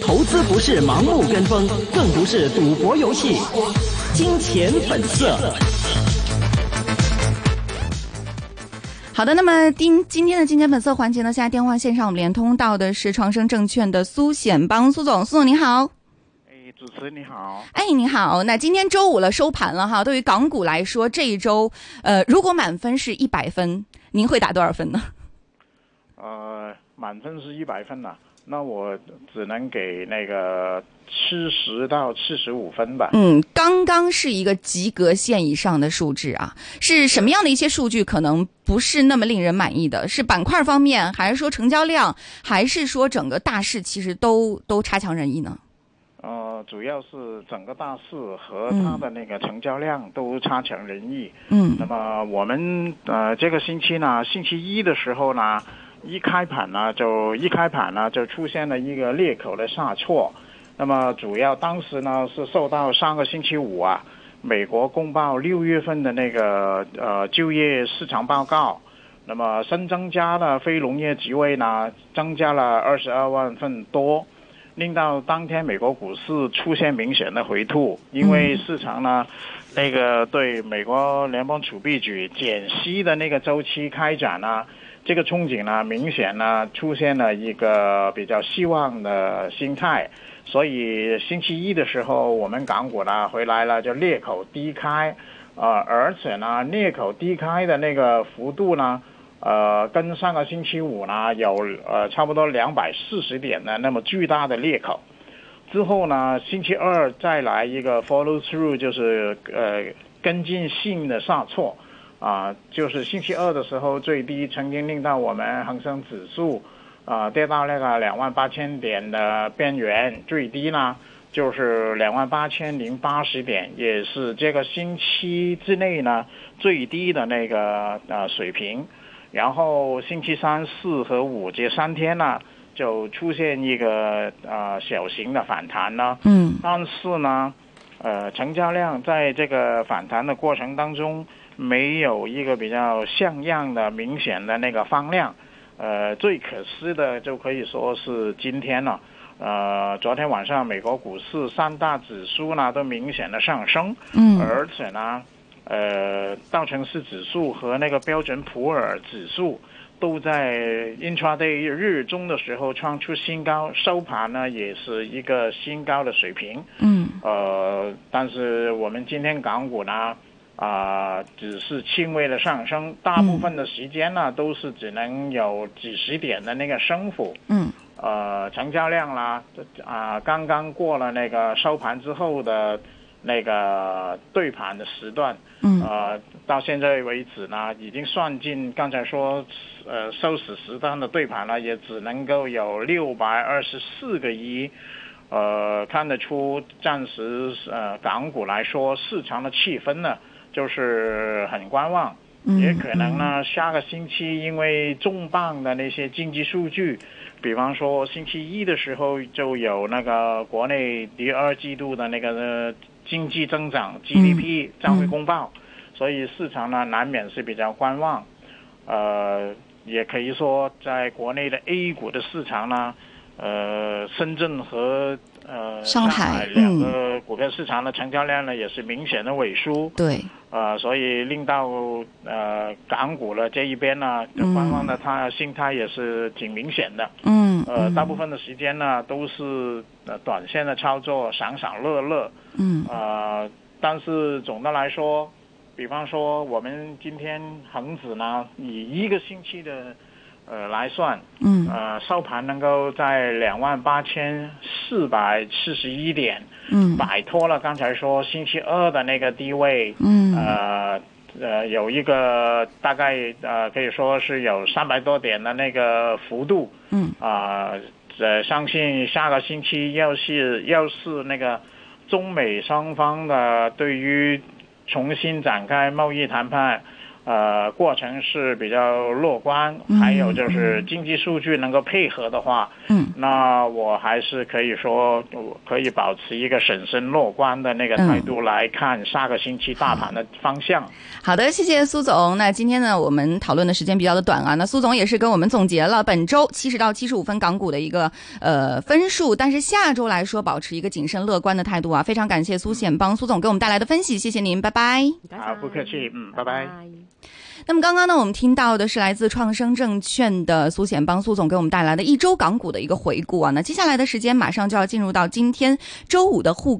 投资不是盲目跟风，更不是赌博游戏。金钱本色。好的，那么今今天的金钱本色环节呢，现在电话线上我们连通到的是创生证券的苏显邦苏总，苏总您好。哎，主持人你好。哎，你好。那今天周五了，收盘了哈。对于港股来说，这一周，呃，如果满分是一百分，您会打多少分呢？呃，满分是一百分呐。那我只能给那个七十到七十五分吧。嗯，刚刚是一个及格线以上的数值啊。是什么样的一些数据可能不是那么令人满意的？是板块方面，还是说成交量，还是说整个大势其实都都差强人意呢？呃，主要是整个大势和它的那个成交量都差强人意。嗯。那么我们呃这个星期呢，星期一的时候呢。一开盘呢，就一开盘呢，就出现了一个裂口的下挫。那么主要当时呢是受到上个星期五啊，美国公报六月份的那个呃就业市场报告，那么新增加的非农业职位呢增加了二十二万份多，令到当天美国股市出现明显的回吐，因为市场呢那个对美国联邦储备局减息的那个周期开展呢。这个憧憬呢，明显呢出现了一个比较希望的心态，所以星期一的时候，我们港股呢回来了，就裂口低开，呃，而且呢裂口低开的那个幅度呢，呃，跟上个星期五呢有呃差不多两百四十点的那么巨大的裂口，之后呢星期二再来一个 follow through，就是呃跟进性的下挫。啊，就是星期二的时候最低曾经令到我们恒生指数啊跌到那个两万八千点的边缘，最低呢就是两万八千零八十点，也是这个星期之内呢最低的那个呃水平。然后星期三四和五这三天呢就出现一个呃小型的反弹呢，嗯，但是呢呃成交量在这个反弹的过程当中。没有一个比较像样的、明显的那个放量，呃，最可惜的就可以说是今天了。呃，昨天晚上美国股市三大指数呢都明显的上升，嗯，而且呢，呃，道琼斯指数和那个标准普尔指数都在 intraday 日中的时候创出新高，收盘呢也是一个新高的水平，嗯，呃，但是我们今天港股呢。啊，只是轻微的上升，大部分的时间呢都是只能有几十点的那个升幅。嗯。呃，成交量啦，啊，刚刚过了那个收盘之后的那个对盘的时段。嗯。呃，到现在为止呢，已经算进刚才说呃收市时段的对盘了，也只能够有六百二十四个亿。呃，看得出暂时呃港股来说，市场的气氛呢。就是很观望，也可能呢，下个星期因为重磅的那些经济数据，比方说星期一的时候就有那个国内第二季度的那个经济增长 GDP 将会公报，所以市场呢难免是比较观望，呃，也可以说在国内的 A 股的市场呢，呃，深圳和。呃，上海两个股票市场的成交量呢也是明显的萎缩，对，呃，所以令到呃港股呢这一边呢，观望的他心态也是挺明显的，嗯，呃，大部分的时间呢都是呃短线的操作，赏赏乐乐，嗯，呃，但是总的来说，比方说我们今天恒指呢，以一个星期的。呃，来算，嗯，呃，收盘能够在两万八千四百四十一点，嗯，摆脱了刚才说星期二的那个低位，嗯，呃，呃，有一个大概呃可以说是有三百多点的那个幅度，嗯，啊，呃，相信下个星期要是要是那个中美双方的对于重新展开贸易谈判。呃过程是比较乐观，还有就是经济数据能够配合的话，嗯，那我还是可以说我可以保持一个审慎乐观的那个态度来看下个星期大盘的方向。好的，谢谢苏总。那今天呢，我们讨论的时间比较的短啊。那苏总也是跟我们总结了本周七十到七十五分港股的一个呃分数，但是下周来说，保持一个谨慎乐观的态度啊。非常感谢苏显邦苏总给我们带来的分析，谢谢您，拜拜。好，不客气，嗯，拜拜。那么刚刚呢，我们听到的是来自创生证券的苏显邦苏总给我们带来的一周港股的一个回顾啊。那接下来的时间马上就要进入到今天周五的沪港。